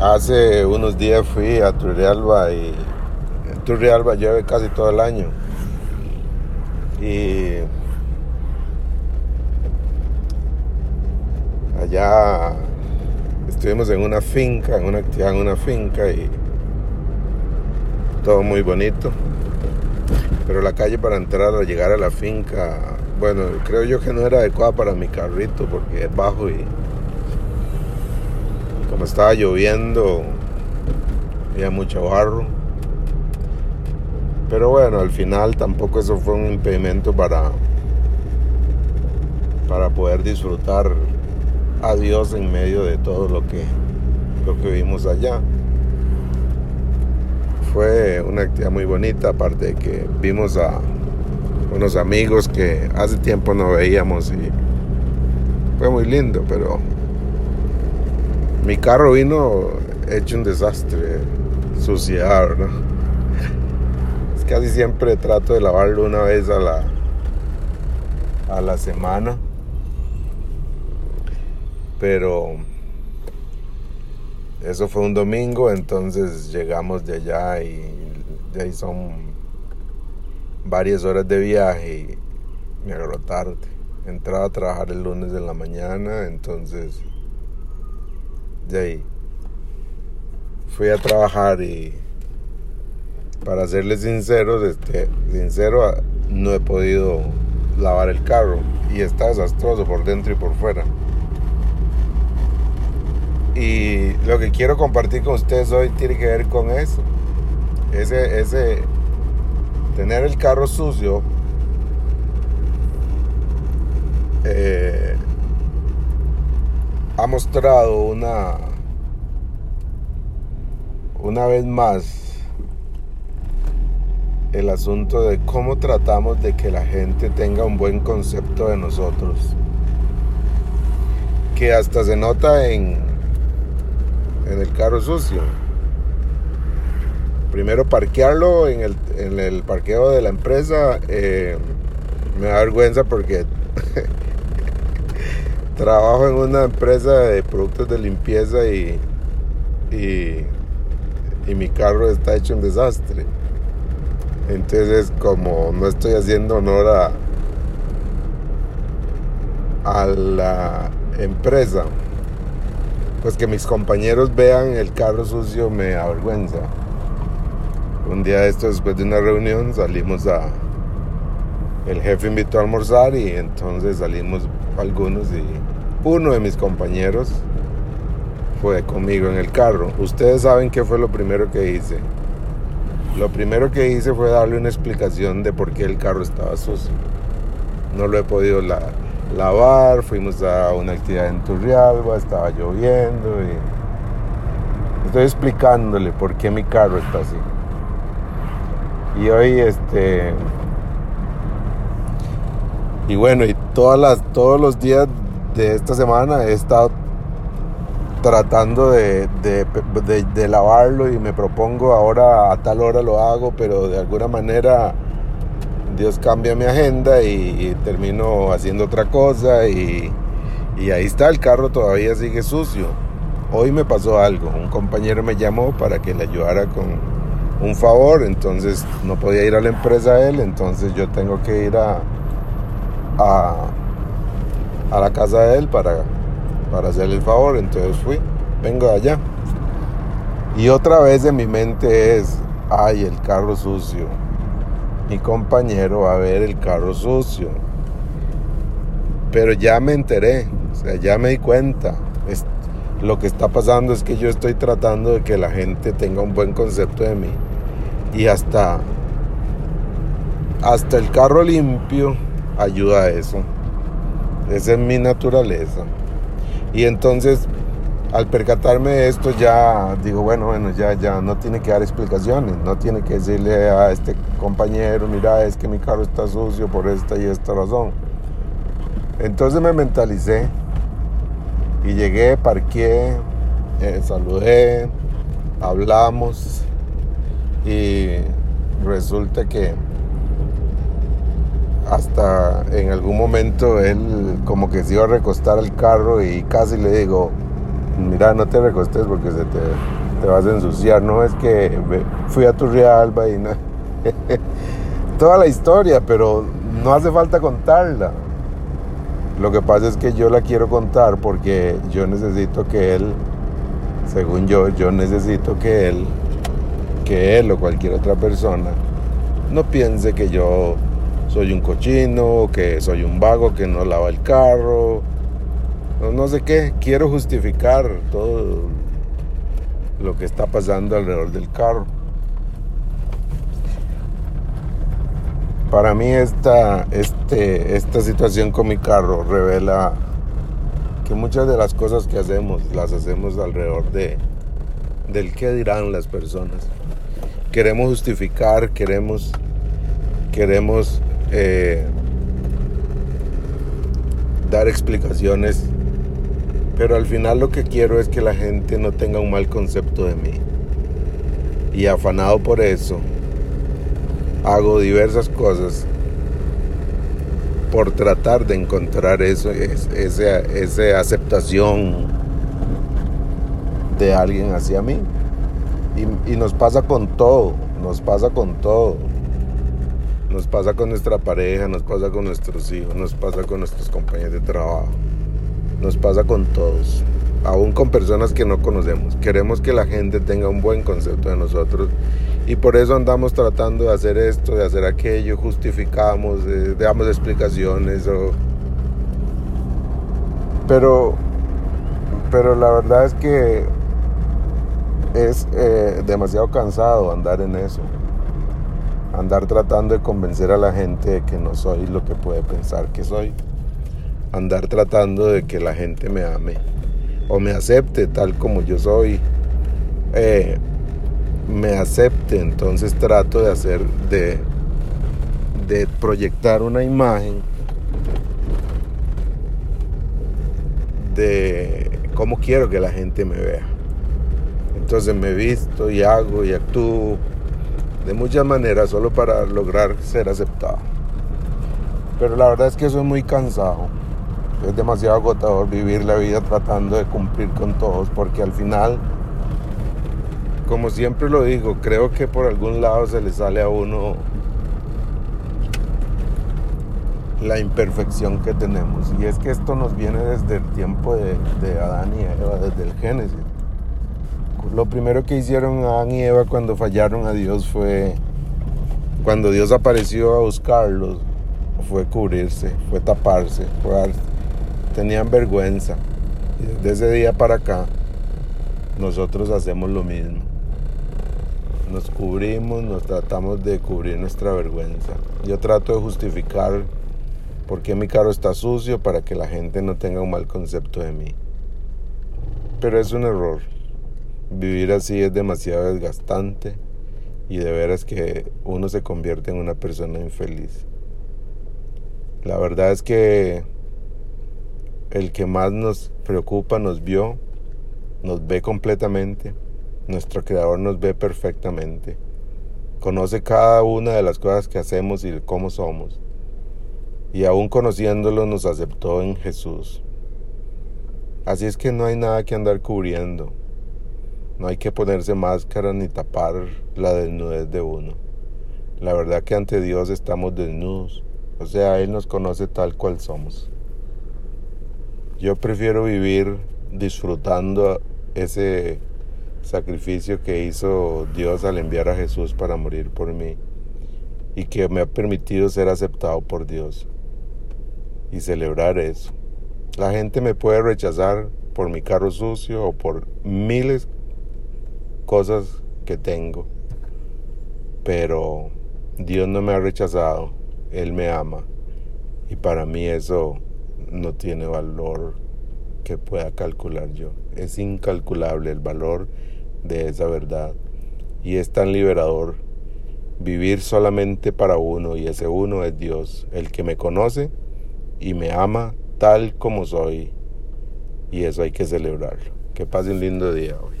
Hace unos días fui a Turrialba y Turrialba llueve casi todo el año. Y allá estuvimos en una finca, en una actividad en una finca y todo muy bonito. Pero la calle para entrar o llegar a la finca, bueno, creo yo que no era adecuada para mi carrito porque es bajo y como estaba lloviendo, había mucho barro. Pero bueno, al final tampoco eso fue un impedimento para, para poder disfrutar a Dios en medio de todo lo que, lo que vimos allá. Fue una actividad muy bonita, aparte de que vimos a unos amigos que hace tiempo no veíamos y fue muy lindo, pero mi carro vino hecho un desastre, suciedad, ¿no? Es casi siempre trato de lavarlo una vez a la, a la semana. Pero eso fue un domingo, entonces llegamos de allá y de ahí son varias horas de viaje y me agarró tarde. Entraba a trabajar el lunes de la mañana, entonces de ahí fui a trabajar y para serles sinceros, este, sincero, no he podido lavar el carro y está desastroso por dentro y por fuera. Y lo que quiero compartir con ustedes hoy tiene que ver con eso. Ese, ese, tener el carro sucio. Eh, ha mostrado una una vez más el asunto de cómo tratamos de que la gente tenga un buen concepto de nosotros que hasta se nota en en el carro sucio. Primero parquearlo en el, en el parqueo de la empresa eh, me da vergüenza porque trabajo en una empresa de productos de limpieza y, y, mi carro está hecho un desastre. Entonces, como no estoy haciendo honor a, a la empresa, pues que mis compañeros vean el carro sucio me avergüenza. Un día de esto, después de una reunión, salimos a... El jefe invitó a almorzar y entonces salimos algunos y uno de mis compañeros fue conmigo en el carro. Ustedes saben qué fue lo primero que hice. Lo primero que hice fue darle una explicación de por qué el carro estaba sucio. No lo he podido lavar, fuimos a una actividad en Turrialba, estaba lloviendo estoy explicándole por qué mi carro está así. Y hoy este y bueno, y todas las todos los días de esta semana he estado tratando de, de, lavarlo y me propongo ahora a tal hora lo hago, pero de alguna manera Dios cambia mi agenda y, termino haciendo otra cosa y, y, ahí está, el carro todavía sigue sucio. Hoy me pasó algo, un compañero me llamó para que le ayudara con un favor, entonces no podía ir a la empresa él, entonces yo tengo que ir a, a a la casa de él para, para hacerle el favor. Entonces fui, vengo de allá. Y otra vez en mi mente es, ay, el carro sucio. Mi compañero va a ver el carro sucio. Pero ya me enteré, o sea, ya me di cuenta. lo que está pasando es que yo estoy tratando de que la gente tenga un buen concepto de mí. Y hasta, hasta el carro limpio ayuda a eso. Esa es mi naturaleza. Y entonces, al percatarme de esto, ya digo, bueno, bueno, ya, ya no tiene que dar explicaciones, no tiene que decirle a este compañero, mira, es que mi carro está sucio por esta y esta razón. Entonces me mentalicé y llegué, parqué, eh, saludé, hablamos y resulta que hasta en algún momento él como que se iba a recostar al carro y casi le digo, mira, no te recostes porque se te, vas a ensuciar. No es que fui a tu real vaina. Toda la historia, pero no hace falta contarla. Lo que pasa es que yo la quiero contar porque yo necesito que él, según yo, yo necesito que él, que él o cualquier otra persona, no piense que yo soy un cochino, que soy un vago que no lava el carro, no, sé qué. Quiero justificar todo lo que está pasando alrededor del carro. Para mí esta, este, esta situación con mi carro revela que muchas de las cosas que hacemos las hacemos alrededor de del qué dirán las personas. Queremos justificar, queremos, queremos eh, dar explicaciones, pero al final lo que quiero es que la gente no tenga un mal concepto de mí. Y afanado por eso, hago diversas cosas por tratar de encontrar eso, esa, aceptación de alguien hacia mí. Y, nos pasa con todo, nos pasa con todo. Nos pasa con nuestra pareja, nos pasa con nuestros hijos, nos pasa con nuestros compañeros de trabajo, nos pasa con todos, aún con personas que no conocemos. Queremos que la gente tenga un buen concepto de nosotros y por eso andamos tratando de hacer esto, de hacer aquello, justificamos, damos explicaciones. Pero, pero la verdad es que es eh, demasiado cansado andar en eso. Andar tratando de convencer a la gente de que no soy lo que puede pensar que soy. Andar tratando de que la gente me ame o me acepte tal como yo soy. Eh, me acepte, entonces trato de hacer, de, de proyectar una imagen de cómo quiero que la gente me vea. Entonces me visto y hago y actúo de muchas maneras solo para lograr ser aceptado. Pero la verdad es que soy muy cansado. Es demasiado agotador vivir la vida tratando de cumplir con todos porque al final como siempre lo digo, creo que por algún lado se le sale a uno la imperfección que tenemos. Y es que esto nos viene desde el tiempo de, Adán y Eva, desde el Génesis. Lo primero que hicieron Adán y Eva cuando fallaron a Dios fue, cuando Dios apareció a buscarlos, fue cubrirse, fue taparse, tenían vergüenza. Y desde ese día para acá, nosotros hacemos lo mismo nos cubrimos, nos tratamos de cubrir nuestra vergüenza. Yo trato de justificar por qué mi carro está sucio para que la gente no tenga un mal concepto de mí. Pero es un error. Vivir así es demasiado desgastante y de veras que uno se convierte en una persona infeliz. La verdad es que el que más nos preocupa nos vio, nos ve completamente nuestro Creador nos ve perfectamente. Conoce cada una de las cosas que hacemos y cómo somos. Y aún conociéndolo nos aceptó en Jesús. Así es que no hay nada que andar cubriendo. No hay que ponerse máscara ni tapar la desnudez de uno. La verdad que ante Dios estamos desnudos. O sea, Él nos conoce tal cual somos. Yo prefiero vivir disfrutando ese sacrificio que hizo Dios al enviar a Jesús para morir por mí y que me ha permitido ser aceptado por Dios y celebrar eso. La gente me puede rechazar por mi carro sucio o por miles cosas que tengo, pero Dios no me ha rechazado, Él me ama y para mí eso no tiene valor que pueda calcular yo. Es incalculable el valor de esa verdad. Y es tan liberador vivir solamente para uno y ese uno es Dios, el que me conoce y me ama tal como soy. Y eso hay que celebrarlo. Que pase un lindo día hoy.